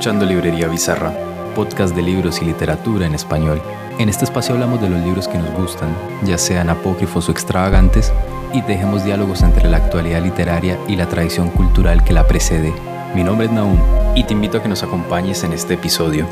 Escuchando Librería Bizarra, podcast de libros y literatura en español. En este espacio hablamos de los libros que nos gustan, ya sean apócrifos o extravagantes, y dejemos diálogos entre la actualidad literaria y la tradición cultural que la precede. Mi nombre es Naum y te invito a que nos acompañes en este episodio.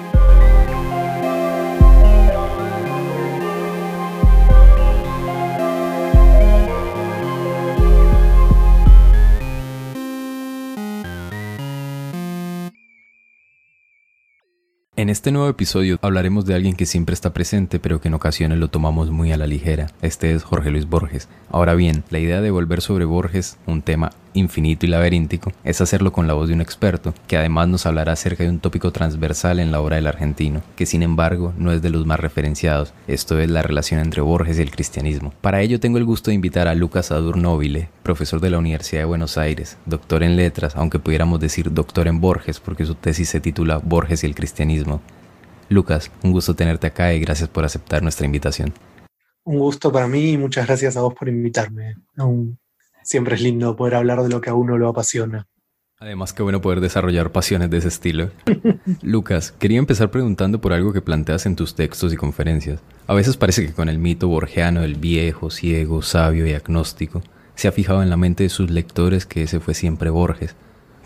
En este nuevo episodio hablaremos de alguien que siempre está presente pero que en ocasiones lo tomamos muy a la ligera. Este es Jorge Luis Borges. Ahora bien, la idea de volver sobre Borges, un tema infinito y laberíntico, es hacerlo con la voz de un experto, que además nos hablará acerca de un tópico transversal en la obra del argentino, que sin embargo no es de los más referenciados, esto es la relación entre Borges y el cristianismo. Para ello tengo el gusto de invitar a Lucas Adurnóvile, profesor de la Universidad de Buenos Aires, doctor en letras, aunque pudiéramos decir doctor en Borges, porque su tesis se titula Borges y el cristianismo. Lucas, un gusto tenerte acá y gracias por aceptar nuestra invitación. Un gusto para mí y muchas gracias a vos por invitarme siempre es lindo poder hablar de lo que a uno lo apasiona. Además, qué bueno poder desarrollar pasiones de ese estilo. Lucas, quería empezar preguntando por algo que planteas en tus textos y conferencias. A veces parece que con el mito borgiano del viejo, ciego, sabio y agnóstico, se ha fijado en la mente de sus lectores que ese fue siempre Borges.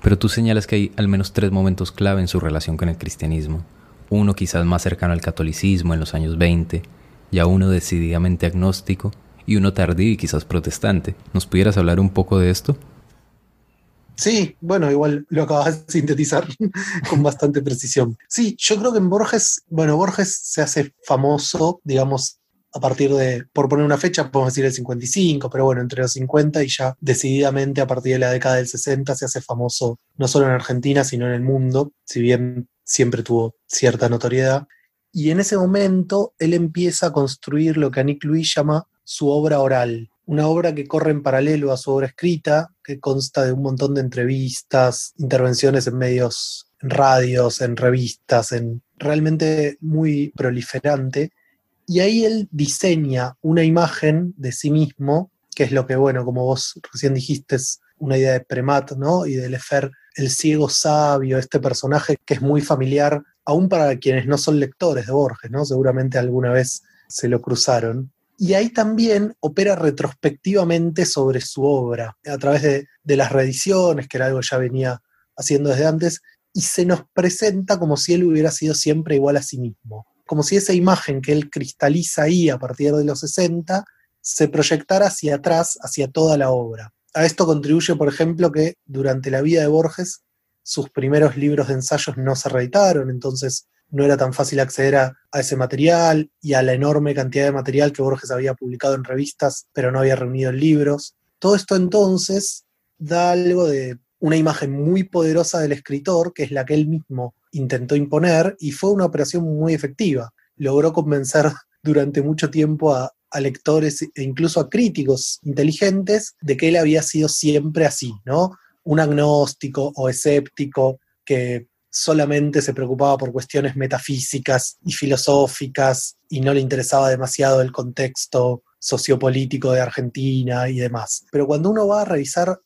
Pero tú señalas que hay al menos tres momentos clave en su relación con el cristianismo. Uno quizás más cercano al catolicismo en los años 20, ya uno decididamente agnóstico y uno tardío y quizás protestante. ¿Nos pudieras hablar un poco de esto? Sí, bueno, igual lo acabas de sintetizar con bastante precisión. Sí, yo creo que en Borges, bueno, Borges se hace famoso, digamos, a partir de, por poner una fecha, podemos decir el 55, pero bueno, entre los 50 y ya decididamente a partir de la década del 60 se hace famoso no solo en Argentina, sino en el mundo, si bien siempre tuvo cierta notoriedad. Y en ese momento él empieza a construir lo que Annick Louis llama su obra oral, una obra que corre en paralelo a su obra escrita, que consta de un montón de entrevistas, intervenciones en medios, en radios, en revistas, en realmente muy proliferante. Y ahí él diseña una imagen de sí mismo, que es lo que, bueno, como vos recién dijiste, es una idea de Premat, ¿no? Y de Lefer, el ciego sabio, este personaje que es muy familiar, aún para quienes no son lectores de Borges, ¿no? Seguramente alguna vez se lo cruzaron y ahí también opera retrospectivamente sobre su obra, a través de, las reediciones, que era algo que ya venía haciendo desde antes, y se nos presenta como si él hubiera sido siempre igual a sí mismo, como si esa imagen que él cristaliza ahí a partir de los 60 se proyectara hacia atrás, hacia toda la obra. A esto contribuye, por ejemplo, que durante la vida de Borges sus primeros libros de ensayos no se reeditaron, entonces no era tan fácil acceder a, ese material y a la enorme cantidad de material que Borges había publicado en revistas, pero no había reunido en libros. Todo esto entonces da algo de una imagen muy poderosa del escritor, que es la que él mismo intentó imponer, y fue una operación muy efectiva. Logró convencer durante mucho tiempo a, a lectores e incluso a críticos inteligentes de que él había sido siempre así, ¿no? Un agnóstico o escéptico que solamente se preocupaba por cuestiones metafísicas y filosóficas y no le interesaba demasiado el contexto sociopolítico de Argentina y demás. Pero cuando uno va a revisar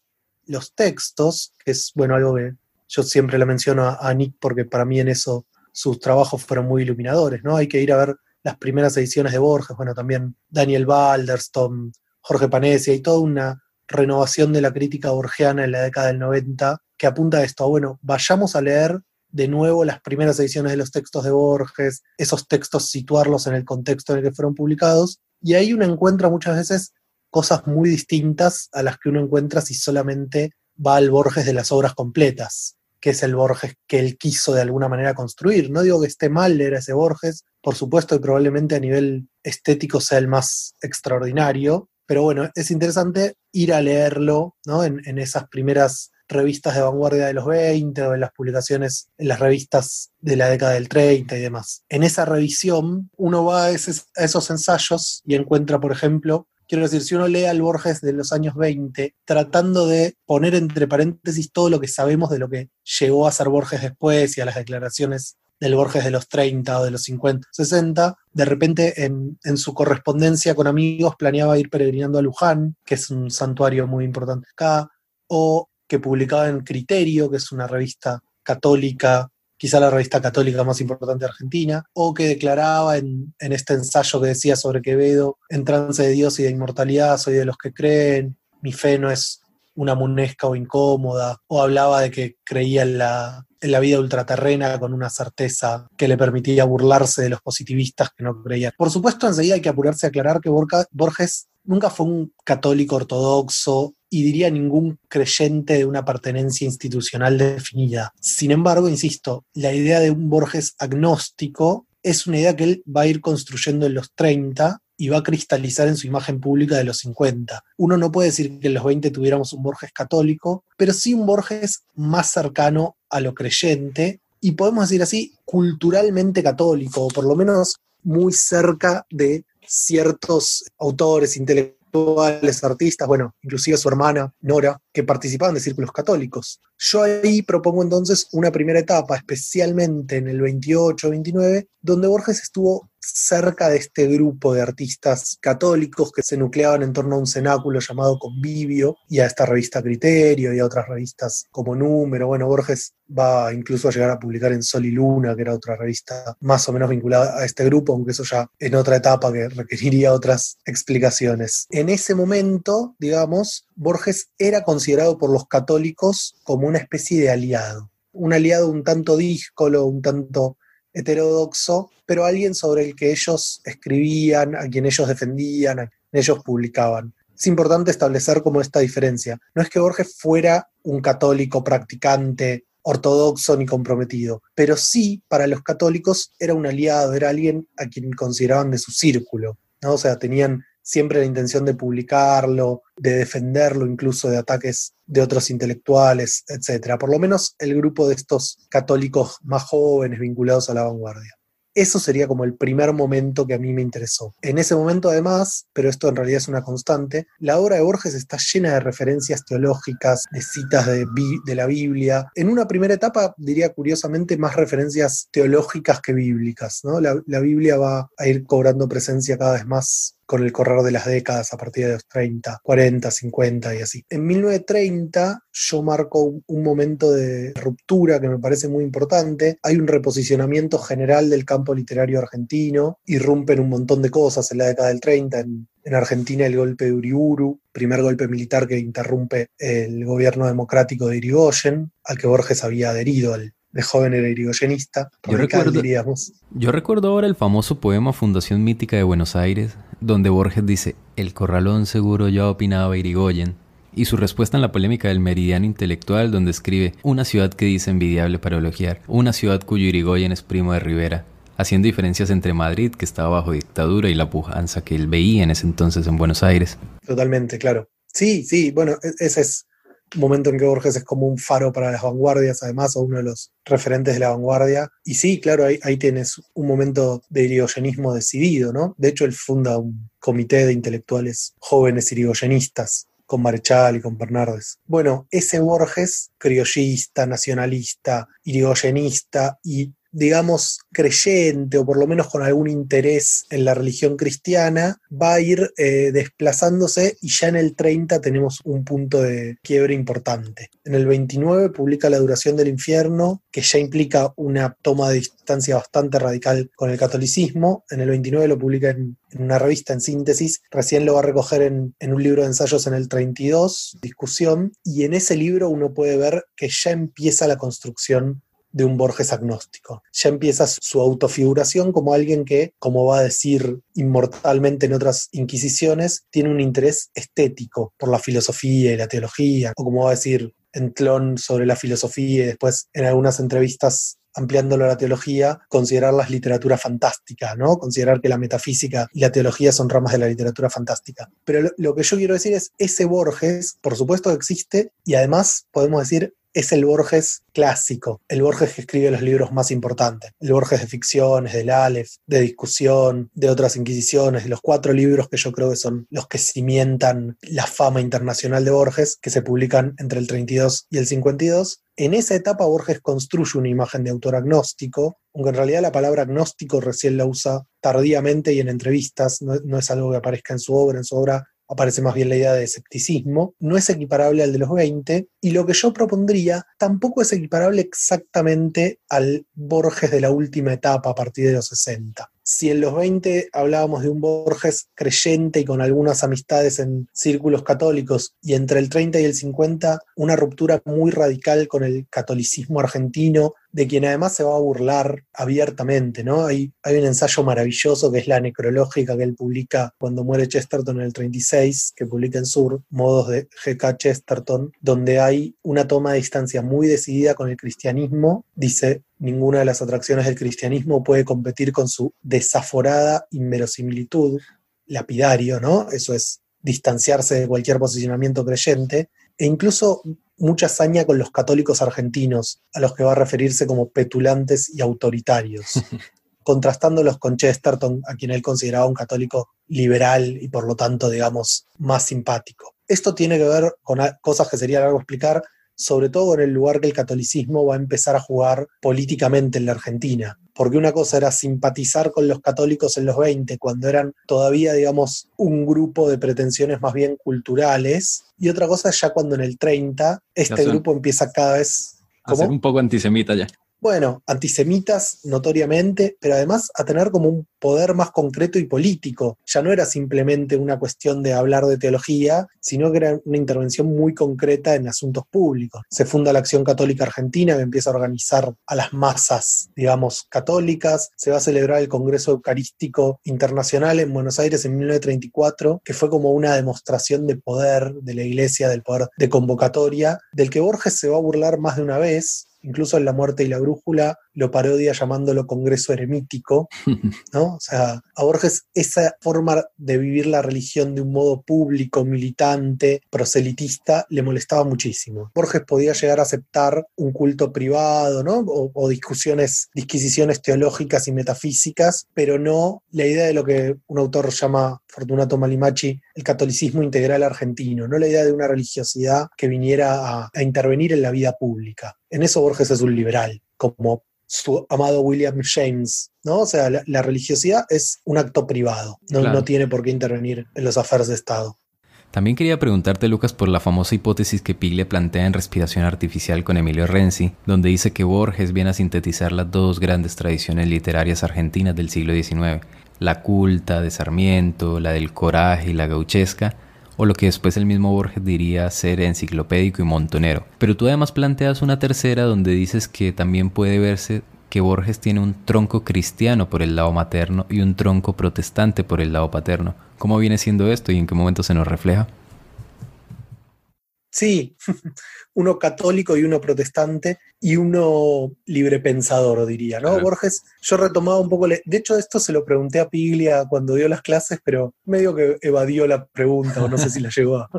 los textos, que es, bueno, algo que yo siempre le menciono a, Nick porque para mí en eso sus trabajos fueron muy iluminadores, ¿no? Hay que ir a ver las primeras ediciones de Borges, bueno, también Daniel Balderston, Jorge Panesi, hay toda una renovación de la crítica borgiana en la década del 90 que apunta a esto, bueno, vayamos a leer de nuevo las primeras ediciones de los textos de Borges, esos textos situarlos en el contexto en el que fueron publicados, y ahí uno encuentra muchas veces cosas muy distintas a las que uno encuentra si solamente va al Borges de las obras completas, que es el Borges que él quiso de alguna manera construir. No digo que esté mal leer ese Borges, por supuesto y probablemente a nivel estético sea el más extraordinario, pero bueno, es interesante ir a leerlo ¿no? en, en esas primeras revistas de vanguardia de los 20 o en las publicaciones en las revistas de la década del 30 y demás. En esa revisión uno va a, esos ensayos y encuentra, por ejemplo, Quiero decir, si uno lee al Borges de los años 20, tratando de poner entre paréntesis todo lo que sabemos de lo que llegó a ser Borges después y a las declaraciones del Borges de los 30 o de los 50, 60, de repente en, en, su correspondencia con amigos planeaba ir peregrinando a Luján, que es un santuario muy importante acá, o que publicaba en Criterio, que es una revista católica quizá la revista católica más importante de Argentina, o que declaraba en, en este ensayo que decía sobre Quevedo, en trance de Dios y de inmortalidad, soy de los que creen, mi fe no es una munesca o incómoda, o hablaba de que creía en la, en la vida ultraterrena con una certeza que le permitía burlarse de los positivistas que no creían. Por supuesto, enseguida hay que apurarse a aclarar que Borges nunca fue un católico ortodoxo y diría ningún creyente de una pertenencia institucional definida. Sin embargo, insisto, la idea de un Borges agnóstico es una idea que él va a ir construyendo en los 30 y va a cristalizar en su imagen pública de los 50. Uno no puede decir que en los 20 tuviéramos un Borges católico, pero sí un Borges más cercano a lo creyente y podemos decir así, culturalmente católico, o por lo menos muy cerca de ciertos autores intelectuales, artistas, bueno, inclusive su hermana Nora, que participaban de círculos católicos. Yo ahí propongo entonces una primera etapa, especialmente en el 28-29, donde Borges estuvo cerca de este grupo de artistas católicos que se nucleaban en torno a un cenáculo llamado Convivio y a esta revista Criterio y a otras revistas como Número. Bueno, Borges va incluso a llegar a publicar en Sol y Luna, que era otra revista más o menos vinculada a este grupo, aunque eso ya en otra etapa que requeriría otras explicaciones. En ese momento, digamos, Borges era considerado por los católicos como una especie de aliado, un aliado un tanto díscolo, un tanto heterodoxo, pero alguien sobre el que ellos escribían, a quien ellos defendían, a quien ellos publicaban. Es importante establecer como esta diferencia. No es que Borges fuera un católico practicante, ortodoxo ni comprometido, pero sí para los católicos era un aliado, era alguien a quien consideraban de su círculo. ¿no? O sea, tenían siempre la intención de publicarlo, de defenderlo incluso de ataques de otros intelectuales, etc. Por lo menos el grupo de estos católicos más jóvenes vinculados a la vanguardia. Eso sería como el primer momento que a mí me interesó. En ese momento, además, pero esto en realidad es una constante, la obra de Borges está llena de referencias teológicas, de citas de, la Biblia. En una primera etapa, diría curiosamente, más referencias teológicas que bíblicas. ¿no? La Biblia va a ir cobrando presencia cada vez más con el correr de las décadas a partir de los 30, 40, 50 y así. En 1930 yo marco un, momento de ruptura que me parece muy importante. Hay un reposicionamiento general del campo literario argentino, irrumpen un montón de cosas en la década del 30, en, en Argentina el golpe de Uriburu, primer golpe militar que interrumpe el gobierno democrático de Irigoyen, al que Borges había adherido al, de joven era irigoyenista. Yo recuerdo, yo recuerdo ahora el famoso poema Fundación Mítica de Buenos Aires, donde Borges dice, el corralón seguro ya opinaba Irigoyen, y su respuesta en la polémica del meridiano intelectual, donde escribe, una ciudad que dice envidiable para elogiar, una ciudad cuyo Irigoyen es primo de Rivera, haciendo diferencias entre Madrid, que estaba bajo dictadura, y la pujanza que él veía en ese entonces en Buenos Aires. Totalmente, claro. Sí, sí, bueno, e-, ese es momento en que Borges es como un faro para las vanguardias, además, o uno de los referentes de la vanguardia. Y sí, claro, ahí, ahí tienes un momento de irigoyenismo decidido, ¿no? De hecho, él funda un comité de intelectuales jóvenes irigoyenistas con Marechal y con Bernardes. Bueno, ese Borges, criollista, nacionalista, irigoyenista y digamos, creyente o por lo menos con algún interés en la religión cristiana, va a ir eh, desplazándose y ya en el 30 tenemos un punto de quiebre importante. En el 29 publica La duración del infierno, que ya implica una toma de distancia bastante radical con el catolicismo. En el 29 lo publica en, una revista en síntesis, recién lo va a recoger en, en un libro de ensayos en el 32, Discusión, y en ese libro uno puede ver que ya empieza la construcción de un Borges agnóstico. Ya empieza su autofiguración como alguien que, como va a decir inmortalmente en otras inquisiciones, tiene un interés estético por la filosofía y la teología, o como va a decir Entlón sobre la filosofía y después en algunas entrevistas ampliándolo a la teología, considerar las literaturas fantásticas, ¿no? Considerar que la metafísica y la teología son ramas de la literatura fantástica. Pero lo, lo que yo quiero decir es, ese Borges, por supuesto existe, y además podemos decir, es el Borges clásico, el Borges que escribe los libros más importantes, el Borges de ficciones, del Aleph, de discusión, de otras inquisiciones, de los cuatro libros que yo creo que son los que cimientan la fama internacional de Borges, que se publican entre el 32 y el 52. En esa etapa Borges construye una imagen de autor agnóstico, aunque en realidad la palabra agnóstico recién la usa tardíamente y en entrevistas, no, no es algo que aparezca en su obra, en su obra aparece más bien la idea de escepticismo, no es equiparable al de los 20 Y lo que yo propondría tampoco es equiparable exactamente al Borges de la última etapa a partir de los 60 si en los 20 hablábamos de un Borges creyente y con algunas amistades en círculos católicos, y entre el 30 y el 50 una ruptura muy radical con el catolicismo argentino, de quien además se va a burlar abiertamente, ¿no? Hay, hay un ensayo maravilloso que es la necrológica que él publica cuando muere Chesterton en el 36, que publica en Sur, Modos de G.K. Chesterton, donde hay una toma de distancia muy decidida con el cristianismo. Dice, ninguna de las atracciones del cristianismo puede competir con su desaforada inverosimilitud, lapidario, ¿no? Eso es distanciarse de cualquier posicionamiento creyente, e incluso mucha hazaña con los católicos argentinos, a los que va a referirse como petulantes y autoritarios, contrastándolos con Chesterton, a quien él consideraba un católico liberal y por lo tanto, digamos, más simpático. Esto tiene que ver con cosas que sería largo explicar, sobre todo en el lugar que el catolicismo va a empezar a jugar políticamente en la Argentina. Porque una cosa era simpatizar con los católicos en los 20, cuando eran todavía, digamos, un grupo de pretensiones más bien culturales, y otra cosa es ya cuando en el 30 este grupo empieza cada vez... A ser un poco antisemita ya bueno, antisemitas notoriamente, pero además a tener como un poder más concreto y político. Ya no era simplemente una cuestión de hablar de teología, sino que era una intervención muy concreta en asuntos públicos. Se funda la Acción Católica Argentina, que empieza a organizar a las masas, digamos, católicas. Se va a celebrar el Congreso Eucarístico Internacional en Buenos Aires en 1934, que fue como una demostración de poder de la Iglesia, del poder de convocatoria, del que Borges se va a burlar más de una vez, incluso en La muerte y la brújula lo parodia llamándolo Congreso Eremítico, ¿no? O sea, a Borges esa forma de vivir la religión de un modo público, militante, proselitista, le molestaba muchísimo. Borges podía llegar a aceptar un culto privado, ¿no? O, o discusiones, disquisiciones teológicas y metafísicas, pero no la idea de lo que un autor llama Fortunato Malimachi el catolicismo integral argentino, no la idea de una religiosidad que viniera a, a intervenir en la vida pública. En eso Borges es un liberal, como su amado William James, ¿no? O sea, la, religiosidad es un acto privado, no, no tiene por qué intervenir en los afares de Estado. También quería preguntarte, Lucas, por la famosa hipótesis que Piglia plantea en Respiración Artificial con Emilio Renzi, donde dice que Borges viene a sintetizar las dos grandes tradiciones literarias argentinas del siglo XIX, la culta de Sarmiento, la del coraje y la gauchesca, o lo que después el mismo Borges diría ser enciclopédico y montonero. Pero tú además planteas una tercera donde dices que también puede verse que Borges tiene un tronco cristiano por el lado materno y un tronco protestante por el lado paterno. ¿Cómo viene siendo esto y en qué momento se nos refleja? Sí, uno católico y uno protestante y uno libre pensador, diría, ¿no? Borges, yo retomaba un poco, de hecho esto se lo pregunté a Piglia cuando dio las clases, pero medio que evadió la pregunta o no sé si la llegó a,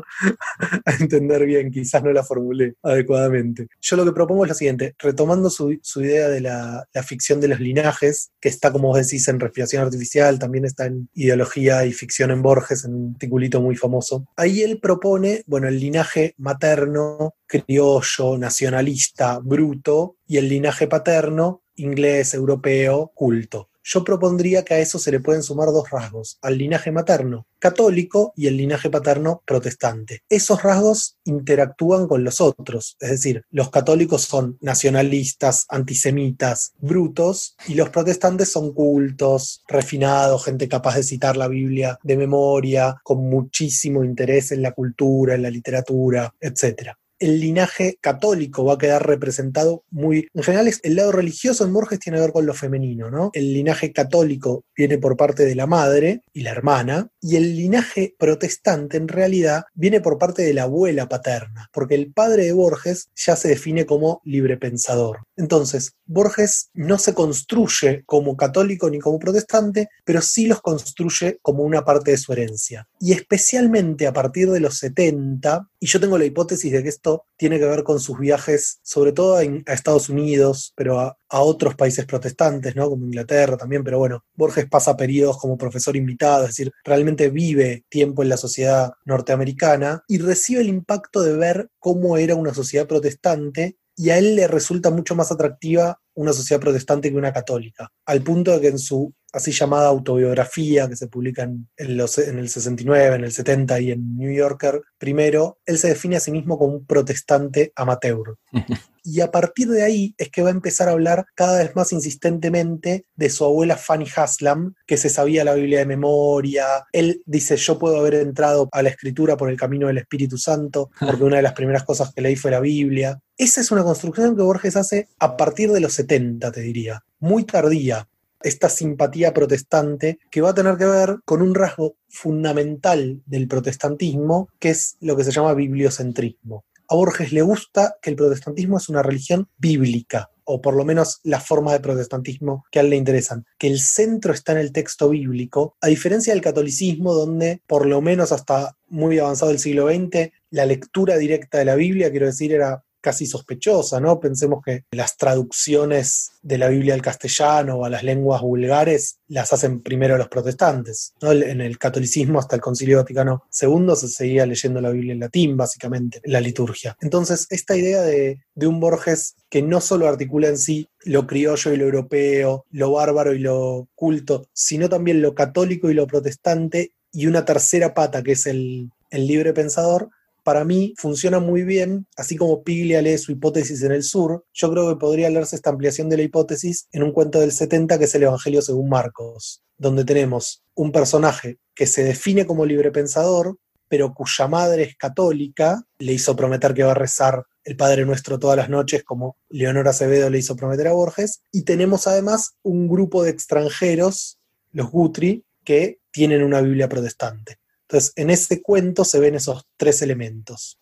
entender bien, quizás no la formulé adecuadamente. Yo lo que propongo es lo siguiente, retomando su, idea de la, la, ficción de los linajes, que está, como vos decís, en respiración artificial, también está en ideología y ficción en Borges, en un articulito muy famoso. Ahí él propone, bueno, el linaje materno, criollo, nacionalista, bruto, y el linaje paterno, inglés, europeo, culto. Yo propondría que a eso se le pueden sumar dos rasgos, al linaje materno católico y el linaje paterno protestante. Esos rasgos interactúan con los otros, es decir, los católicos son nacionalistas, antisemitas, brutos, y los protestantes son cultos, refinados, gente capaz de citar la Biblia de memoria, con muchísimo interés en la cultura, en la literatura, etc el linaje católico va a quedar representado muy... En general, el lado religioso en Borges tiene que ver con lo femenino, ¿no? El linaje católico viene por parte de la madre y la hermana, y el linaje protestante en realidad viene por parte de la abuela paterna, porque el padre de Borges ya se define como libre pensador. Entonces, Borges no se construye como católico ni como protestante, pero sí los construye como una parte de su herencia. Y especialmente a partir de los 70, y yo tengo la hipótesis de que esto tiene que ver con sus viajes, sobre todo a Estados Unidos, pero a, otros países protestantes, ¿no? como Inglaterra también, pero bueno, Borges pasa periodos como profesor invitado, es decir, realmente vive tiempo en la sociedad norteamericana y recibe el impacto de ver cómo era una sociedad protestante y a él le resulta mucho más atractiva una sociedad protestante que una católica, al punto de que en su así llamada autobiografía que se publica en, los, en, el 69, en el 70 y en New Yorker primero, él se define a sí mismo como un protestante amateur. y a partir de ahí es que va a empezar a hablar cada vez más insistentemente de su abuela Fanny Haslam, que se sabía la Biblia de memoria. Él dice, yo puedo haber entrado a la escritura por el camino del Espíritu Santo, porque una de las primeras cosas que leí fue la Biblia. Esa es una construcción que Borges hace a partir de los 70, te diría, muy tardía esta simpatía protestante que va a tener que ver con un rasgo fundamental del protestantismo, que es lo que se llama bibliocentrismo. A Borges le gusta que el protestantismo es una religión bíblica, o por lo menos las formas de protestantismo que a él le interesan, que el centro está en el texto bíblico, a diferencia del catolicismo, donde por lo menos hasta muy avanzado el siglo XX, la lectura directa de la Biblia, quiero decir, era casi sospechosa, ¿no? Pensemos que las traducciones de la Biblia al castellano o a las lenguas vulgares las hacen primero los protestantes. En el catolicismo hasta el Concilio Vaticano II se seguía leyendo la Biblia en latín, básicamente, en la liturgia. Entonces, esta idea de, de un Borges que no solo articula en sí lo criollo y lo europeo, lo bárbaro y lo culto, sino también lo católico y lo protestante, y una tercera pata que es el, el libre pensador, para mí funciona muy bien, así como Piglia lee su hipótesis en el sur, yo creo que podría leerse esta ampliación de la hipótesis en un cuento del 70 que es el Evangelio según Marcos, donde tenemos un personaje que se define como librepensador, pero cuya madre es católica, le hizo prometer que va a rezar el Padre Nuestro todas las noches, como Leonora Acevedo le hizo prometer a Borges, y tenemos además un grupo de extranjeros, los Gutri, que tienen una Biblia protestante. Entonces, en este cuento se ven esos tres elementos.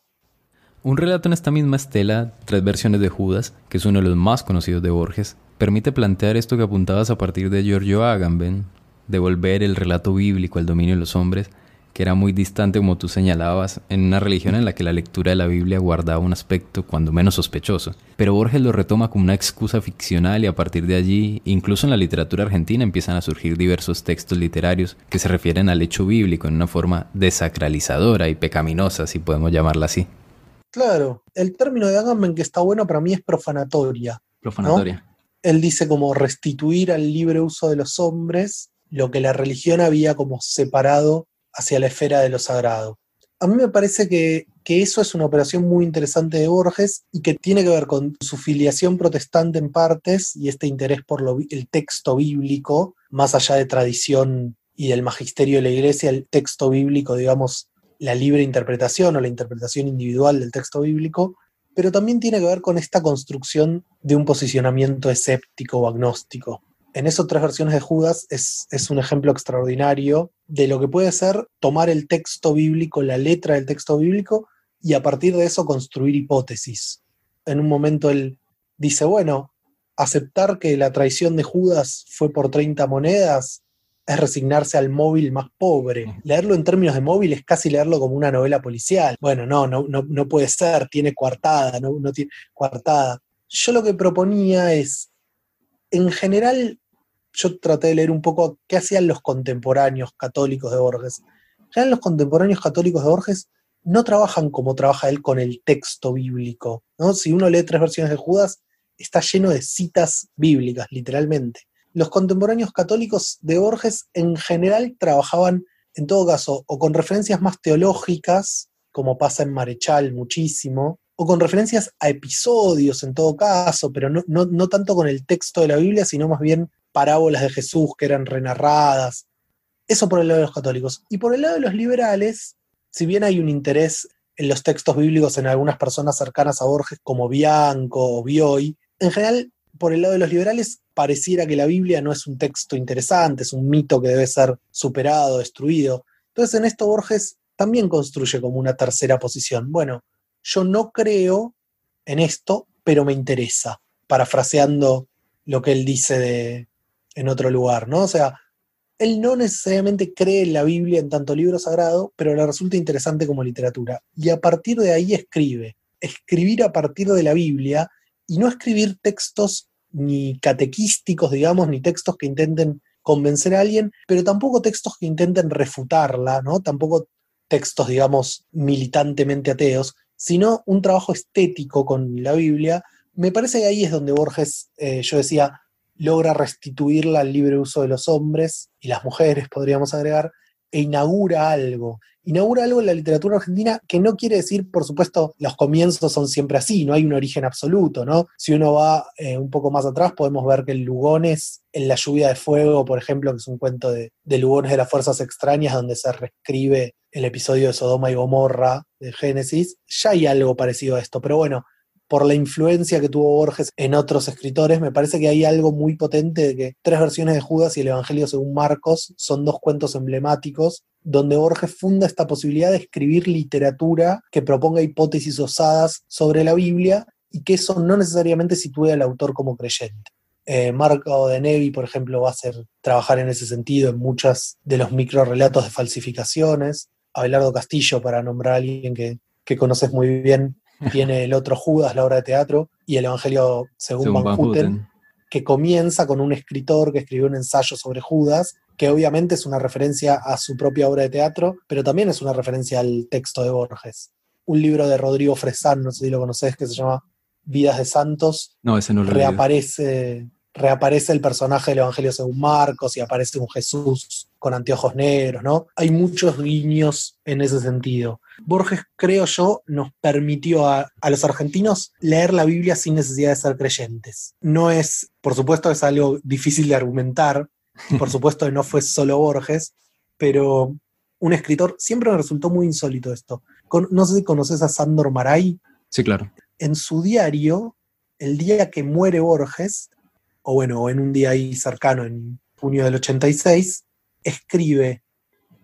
Un relato en esta misma estela, Tres versiones de Judas, que es uno de los más conocidos de Borges, permite plantear esto que apuntabas a partir de Giorgio Agamben, devolver el relato bíblico al dominio de los hombres que era muy distante, como tú señalabas, en una religión en la que la lectura de la Biblia guardaba un aspecto cuando menos sospechoso. Pero Borges lo retoma como una excusa ficcional y a partir de allí, incluso en la literatura argentina, empiezan a surgir diversos textos literarios que se refieren al hecho bíblico en una forma desacralizadora y pecaminosa, si podemos llamarla así. Claro, el término de Agamben que está bueno para mí es profanatoria. Profanatoria. Él dice como restituir al libre uso de los hombres lo que la religión había como separado hacia la esfera de lo sagrado. A mí me parece que, eso es una operación muy interesante de Borges y que tiene que ver con su filiación protestante en partes y este interés por el texto bíblico, más allá de tradición y del magisterio de la iglesia, el texto bíblico, digamos, la libre interpretación o la interpretación individual del texto bíblico, pero también tiene que ver con esta construcción de un posicionamiento escéptico o agnóstico en esas tres versiones de Judas es, un ejemplo extraordinario de lo que puede ser tomar el texto bíblico, la letra del texto bíblico, y a partir de eso construir hipótesis. En un momento él dice, bueno, aceptar que la traición de Judas fue por 30 monedas es resignarse al móvil más pobre. Leerlo en términos de móvil es casi leerlo como una novela policial. Bueno, no, no, no, puede ser, tiene coartada, no, no tiene coartada. Yo lo que proponía es, en general, yo traté de leer un poco qué hacían los contemporáneos católicos de Borges. Ya los contemporáneos católicos de Borges no trabajan como trabaja él con el texto bíblico. ¿no? Si uno lee tres versiones de Judas, está lleno de citas bíblicas, literalmente. Los contemporáneos católicos de Borges en general trabajaban, en todo caso, o con referencias más teológicas, como pasa en Marechal muchísimo, o con referencias a episodios en todo caso, pero no, no tanto con el texto de la Biblia, sino más bien parábolas de Jesús que eran renarradas. Eso por el lado de los católicos. Y por el lado de los liberales, si bien hay un interés en los textos bíblicos en algunas personas cercanas a Borges, como Bianco o Bioy, en general, por el lado de los liberales, pareciera que la Biblia no es un texto interesante, es un mito que debe ser superado, destruido. Entonces, en esto Borges también construye como una tercera posición. Bueno, yo no creo en esto, pero me interesa, parafraseando lo que él dice de, en otro lugar, ¿no? O sea, él no necesariamente cree en la Biblia en tanto libro sagrado, pero le resulta interesante como literatura. Y a partir de ahí escribe. Escribir a partir de la Biblia y no escribir textos ni catequísticos, digamos, ni textos que intenten convencer a alguien, pero tampoco textos que intenten refutarla, ¿no? Tampoco textos, digamos, militantemente ateos, sino un trabajo estético con la Biblia. Me parece que ahí es donde Borges, eh, yo decía, logra restituirla al libre uso de los hombres y las mujeres, podríamos agregar, e inaugura algo. Inaugura algo en la literatura argentina que no quiere decir, por supuesto, los comienzos son siempre así, no hay un origen absoluto, ¿no? Si uno va eh, un poco más atrás, podemos ver que el Lugones, en La lluvia de fuego, por ejemplo, que es un cuento de, de Lugones de las Fuerzas Extrañas, donde se reescribe el episodio de Sodoma y Gomorra de Génesis, ya hay algo parecido a esto, pero bueno, por la influencia que tuvo Borges en otros escritores, me parece que hay algo muy potente de que tres versiones de Judas y el Evangelio según Marcos son dos cuentos emblemáticos donde Borges funda esta posibilidad de escribir literatura que proponga hipótesis osadas sobre la Biblia y que eso no necesariamente sitúe al autor como creyente. Eh, Marco de Nevi, por ejemplo, va a hacer trabajar en ese sentido en muchos de los microrelatos de falsificaciones. Abelardo Castillo, para nombrar a alguien que, que conoces muy bien, tiene el otro Judas, la obra de teatro, y el Evangelio según, Van, Houten, que comienza con un escritor que escribió un ensayo sobre Judas, que obviamente es una referencia a su propia obra de teatro, pero también es una referencia al texto de Borges. Un libro de Rodrigo Fresán, no sé si lo conoces, que se llama Vidas de Santos. No, ese no lo reaparece, reaparece el personaje del Evangelio según Marcos y aparece un Jesús con anteojos negros, ¿no? Hay muchos guiños en ese sentido. Borges, creo yo, nos permitió a, los argentinos leer la Biblia sin necesidad de ser creyentes. No es, por supuesto, es algo difícil de argumentar, por supuesto no fue solo Borges, pero un escritor, siempre me resultó muy insólito esto. no sé si conoces a Sandor Maray. Sí, claro. En su diario, el día que muere Borges, o bueno, en un día ahí cercano, en junio del 86, escribe,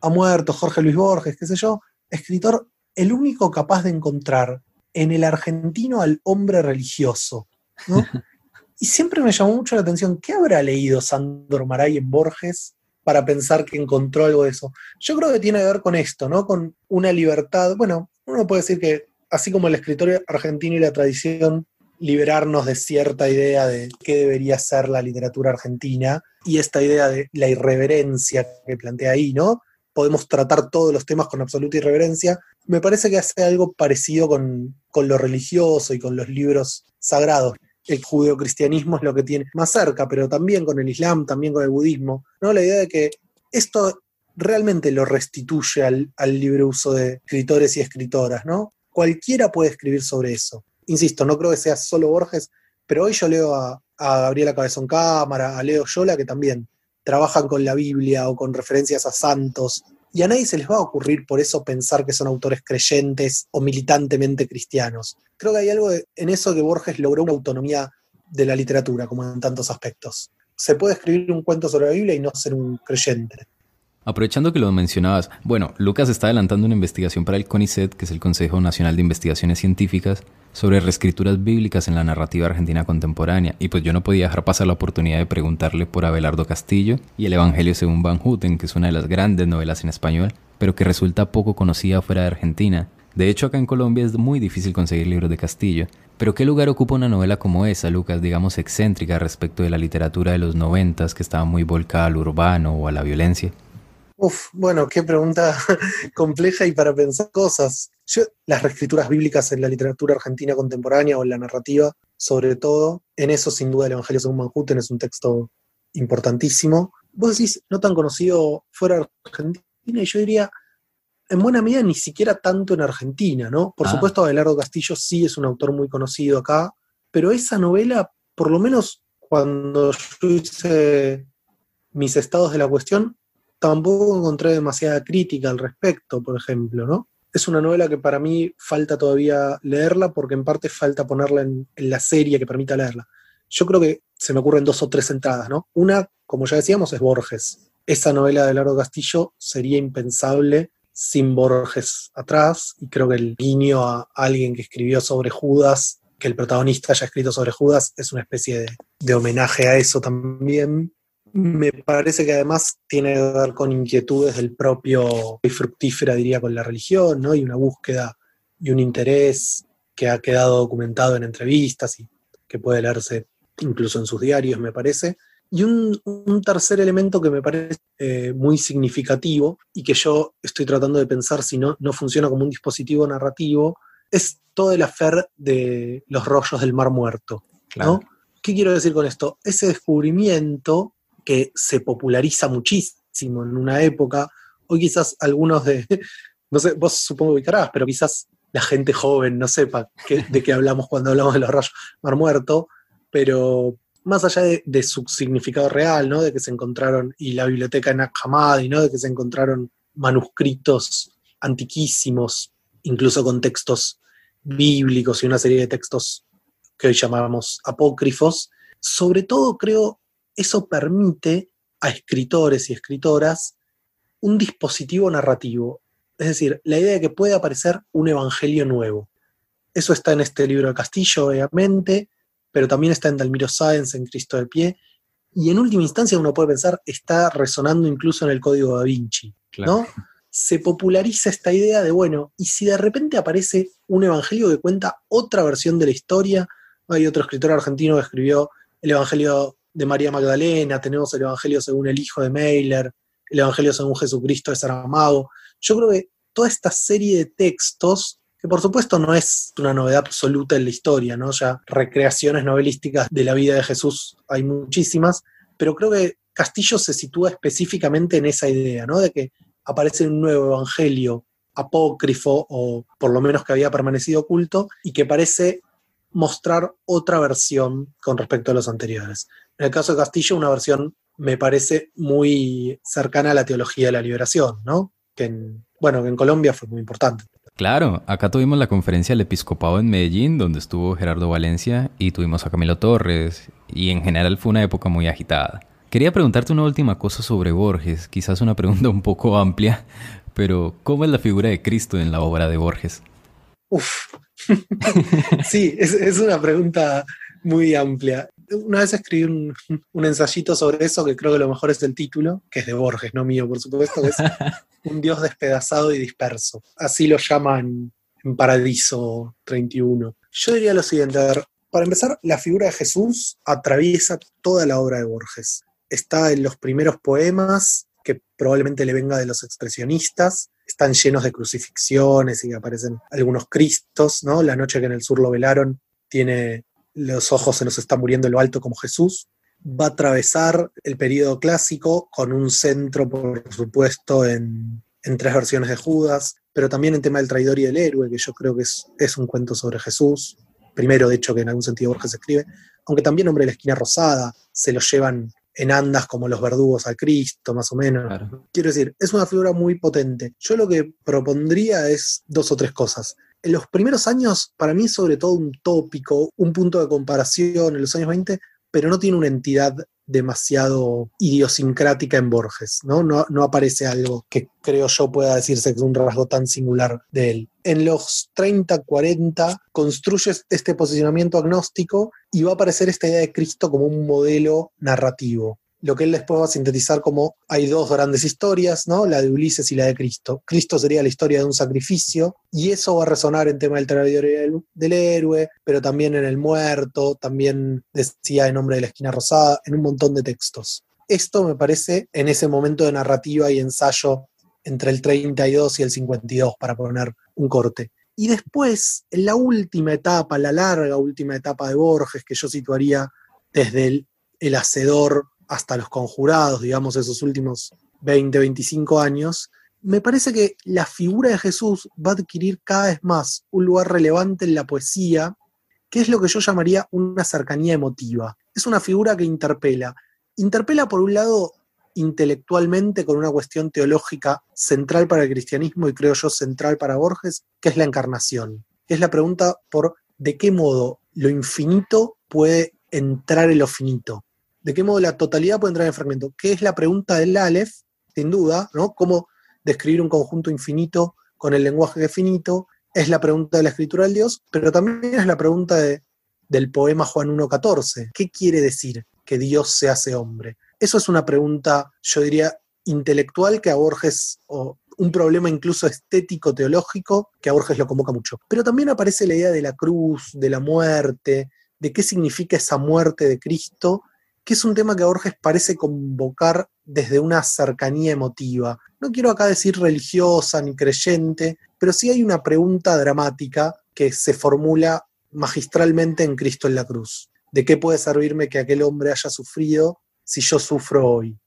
ha muerto Jorge Luis Borges, qué sé yo, escritor, el único capaz de encontrar en el argentino al hombre religioso. ¿no? Y siempre me llamó mucho la atención, ¿qué habrá leído Sandor Maray en Borges para pensar que encontró algo de eso? Yo creo que tiene que ver con esto, ¿no? Con una libertad. Bueno, uno puede decir que así como el escritor argentino y la tradición, liberarnos de cierta idea de qué debería ser la literatura argentina y esta idea de la irreverencia que plantea ahí, ¿no? Podemos tratar todos los temas con absoluta irreverencia. Me parece que hace algo parecido con, con lo religioso y con los libros sagrados el judeocristianismo es lo que tiene más cerca, pero también con el islam, también con el budismo, ¿no? La idea de que esto realmente lo restituye al, libre uso de escritores y escritoras, ¿no? Cualquiera puede escribir sobre eso. Insisto, no creo que sea solo Borges, pero hoy yo leo a, Gabriela Cabezón Cámara, a Leo Yola, que también trabajan con la Biblia o con referencias a santos, y a nadie se les va a ocurrir por eso pensar que son autores creyentes o militantemente cristianos. Creo que hay algo en eso que Borges logró una autonomía de la literatura, como en tantos aspectos. Se puede escribir un cuento sobre la Biblia y no ser un creyente. Aprovechando que lo mencionabas, bueno, Lucas está adelantando una investigación para el CONICET, que es el Consejo Nacional de Investigaciones Científicas, sobre reescrituras bíblicas en la narrativa argentina contemporánea, y pues yo no podía dejar pasar la oportunidad de preguntarle por Abelardo Castillo y el Evangelio según Van Houten, que es una de las grandes novelas en español, pero que resulta poco conocida fuera de Argentina. De hecho, acá en Colombia es muy difícil conseguir libros de Castillo. Pero ¿qué lugar ocupa una novela como esa, Lucas, digamos excéntrica respecto de la literatura de los noventas que estaba muy volcada al urbano o a la violencia? Uf, bueno, qué pregunta compleja y para pensar cosas. las reescrituras bíblicas en la literatura argentina contemporánea o en la narrativa, sobre todo, en eso sin duda el Evangelio según Manhattan es un texto importantísimo. Vos decís, no tan conocido fuera de Argentina, y yo diría, en buena medida ni siquiera tanto en Argentina, ¿no? Por ah. supuesto, Abelardo Castillo sí es un autor muy conocido acá, pero esa novela, por lo menos cuando yo hice mis estados de la cuestión, tampoco encontré demasiada crítica al respecto, por ejemplo, ¿no? Es una novela que para mí falta todavía leerla porque en parte falta ponerla en, la serie que permita leerla. Yo creo que se me ocurren dos o tres entradas, ¿no? Una, como ya decíamos, es Borges. Esa novela de Largo Castillo sería impensable sin Borges atrás, y creo que el guiño a alguien que escribió sobre Judas, que el protagonista haya escrito sobre Judas, es una especie de, de homenaje a eso también me parece que además tiene que ver con inquietudes del propio y fructífera, diría, con la religión, ¿no? Y una búsqueda y un interés que ha quedado documentado en entrevistas y que puede leerse incluso en sus diarios, me parece. Y un, tercer elemento que me parece eh, muy significativo y que yo estoy tratando de pensar si no, no funciona como un dispositivo narrativo, es todo el afer de los rollos del Mar Muerto. ¿no? ¿Qué quiero decir con esto? Ese descubrimiento que se populariza muchísimo en una época, hoy quizás algunos de, no sé, vos supongo ubicarás, pero quizás la gente joven no sepa de qué hablamos cuando hablamos de los rayos mar muerto, pero más allá de, su significado real, ¿no? De que se encontraron, y la biblioteca en Hammadi, ¿no? De que se encontraron manuscritos antiquísimos, incluso con textos bíblicos y una serie de textos que hoy llamamos apócrifos. Sobre todo, creo, eso permite a escritores y escritoras un dispositivo narrativo. Es decir, la idea de que puede aparecer un evangelio nuevo. Eso está en este libro de Castillo, obviamente, pero también está en Dalmiro Sáenz, en Cristo de Pie, y en última instancia uno puede pensar, está resonando incluso en el código da Vinci, ¿no? Se populariza esta idea de, bueno, y si de repente aparece un evangelio que cuenta otra versión de la historia, hay otro escritor argentino que escribió el evangelio de María Magdalena, tenemos el evangelio según el hijo de Meiler, el evangelio según Jesucristo de Saramago. Yo creo que toda esta serie de textos que por supuesto no es una novedad absoluta en la historia, ¿no? Ya recreaciones novelísticas de la vida de Jesús hay muchísimas, pero creo que Castillo se sitúa específicamente en esa idea, ¿no? De que aparece un nuevo evangelio apócrifo o por lo menos que había permanecido oculto y que parece mostrar otra versión con respecto a los anteriores. En el caso de Castillo, una versión me parece muy cercana a la teología de la liberación, ¿no? Que en, bueno, que en Colombia fue muy importante. Claro, acá tuvimos la conferencia del episcopado en Medellín, donde estuvo Gerardo Valencia y tuvimos a Camilo Torres, y en general fue una época muy agitada. Quería preguntarte una última cosa sobre Borges, quizás una pregunta un poco amplia, pero ¿cómo es la figura de Cristo en la obra de Borges? Uf, sí, es, una pregunta muy amplia. Una vez escribí un, un, ensayito sobre eso, que creo que lo mejor es el título, que es de Borges, no mío, por supuesto, que es un dios despedazado y disperso. Así lo llaman en Paradiso 31. Yo diría lo siguiente, a ver, para empezar, la figura de Jesús atraviesa toda la obra de Borges. Está en los primeros poemas, que probablemente le venga de los expresionistas, están llenos de crucifixiones y aparecen algunos cristos, ¿no? La noche que en el sur lo velaron tiene los ojos se nos está muriendo en lo alto como Jesús va a atravesar el periodo clásico con un centro, por supuesto, en, tres versiones de Judas, pero también en tema del traidor y del héroe, que yo creo que es, un cuento sobre Jesús. Primero, de hecho, que en algún sentido Borges escribe, aunque también Hombre de la Esquina Rosada se lo llevan en andas como los verdugos a Cristo, más o menos. Quiero decir, es una figura muy potente. Yo lo que propondría es dos o tres cosas. En los primeros años, para mí, sobre todo un tópico, un punto de comparación en los años 20, pero no tiene una entidad demasiado idiosincrática en Borges, ¿no? ¿no? Aparece algo que creo yo pueda decirse que es un rasgo tan singular de él. En los 30, 40 construyes este posicionamiento agnóstico y va a aparecer esta idea de Cristo como un modelo narrativo lo que él después va a sintetizar como hay dos grandes historias, ¿no? La de Ulises y la de Cristo. Cristo sería la historia de un sacrificio y eso va a resonar en tema del traidor del héroe, pero también en el muerto, también decía en Nombre de la Esquina Rosada, en un montón de textos. Esto me parece en ese momento de narrativa y ensayo entre el 32 y el 52, para poner un corte. Y después, la última etapa, la larga última etapa de Borges, que yo situaría desde el, el Hacedor hasta los conjurados, digamos, esos últimos 20, 25 años, me parece que la figura de Jesús va a adquirir cada vez más un lugar relevante en la poesía, que es lo que yo llamaría una cercanía emotiva. Es una figura que interpela. Interpela, por un lado, intelectualmente con una cuestión teológica central para el cristianismo y creo yo central para Borges, que es la encarnación. es la pregunta por de qué modo lo infinito puede entrar en lo finito de qué modo la totalidad puede entrar en el fragmento, ¿Qué es la pregunta del Aleph, sin duda, ¿no? Cómo describir un conjunto infinito con el lenguaje finito, es la pregunta de la escritura del Dios, pero también es la pregunta del poema Juan 1.14. ¿Qué quiere decir que Dios se hace hombre? Eso es una pregunta, yo diría, intelectual que a Borges, o un problema incluso estético, teológico, que a Borges lo convoca mucho. Pero también aparece la idea de la cruz, de la muerte, de qué significa esa muerte de Cristo que es un tema que Borges parece convocar desde una cercanía emotiva. No quiero acá decir religiosa ni creyente, pero sí hay una pregunta dramática que se formula magistralmente en Cristo en la cruz. ¿De qué puede servirme que aquel hombre haya sufrido si yo sufro hoy?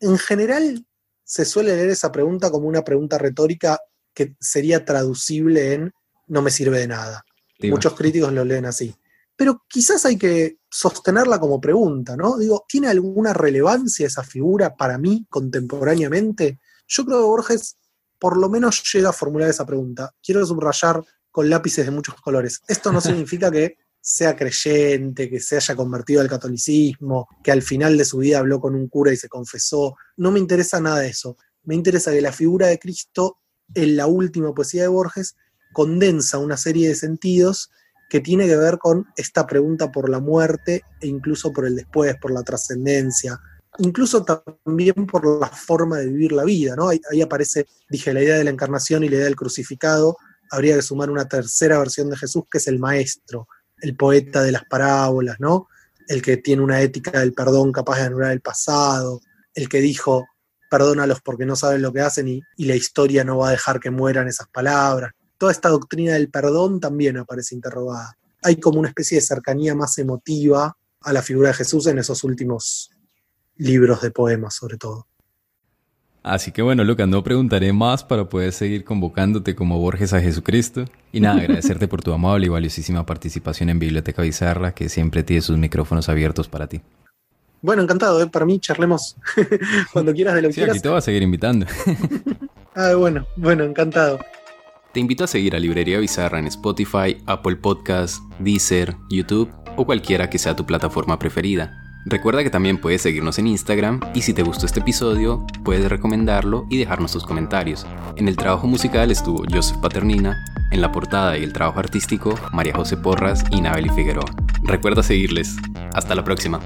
En general, se suele leer esa pregunta como una pregunta retórica que sería traducible en no me sirve de nada. Muchos críticos lo leen así. Pero quizás hay que sostenerla como pregunta, ¿no? Digo, ¿tiene alguna relevancia esa figura para mí contemporáneamente? Yo creo que Borges por lo menos llega a formular esa pregunta. Quiero subrayar con lápices de muchos colores. Esto no significa que sea creyente, que se haya convertido al catolicismo, que al final de su vida habló con un cura y se confesó. No me interesa nada de eso. Me interesa que la figura de Cristo, en la última poesía de Borges, condensa una serie de sentidos que tiene que ver con esta pregunta por la muerte e incluso por el después, por la trascendencia, incluso también por la forma de vivir la vida, ¿no? Ahí, ahí, aparece, dije, la idea de la encarnación y la idea del crucificado, habría que sumar una tercera versión de Jesús que es el maestro, el poeta de las parábolas, ¿no? El que tiene una ética del perdón capaz de anular el pasado, el que dijo, perdónalos porque no saben lo que hacen y, y la historia no va a dejar que mueran esas palabras. Toda esta doctrina del perdón también aparece interrogada. Hay como una especie de cercanía más emotiva a la figura de Jesús en esos últimos libros de poemas, sobre todo. Así que bueno, Lucas, no preguntaré más para poder seguir convocándote como Borges a Jesucristo. Y nada, agradecerte por tu amable y valiosísima participación en Biblioteca Bizarra, que siempre tiene sus micrófonos abiertos para ti. Bueno, encantado, ¿eh? para mí charlemos cuando quieras de lo que sí, quieras. aquí te voy a seguir invitando. ah, bueno, bueno, encantado. Te invito a seguir a Librería Bizarra en Spotify, Apple Podcasts, Deezer, YouTube o cualquiera que sea tu plataforma preferida. Recuerda que también puedes seguirnos en Instagram y si te gustó este episodio, puedes recomendarlo y dejarnos tus comentarios. En el trabajo musical estuvo Joseph Paternina, en la portada y el trabajo artístico María José Porras y Nabeli Figueroa. Recuerda seguirles. Hasta la próxima.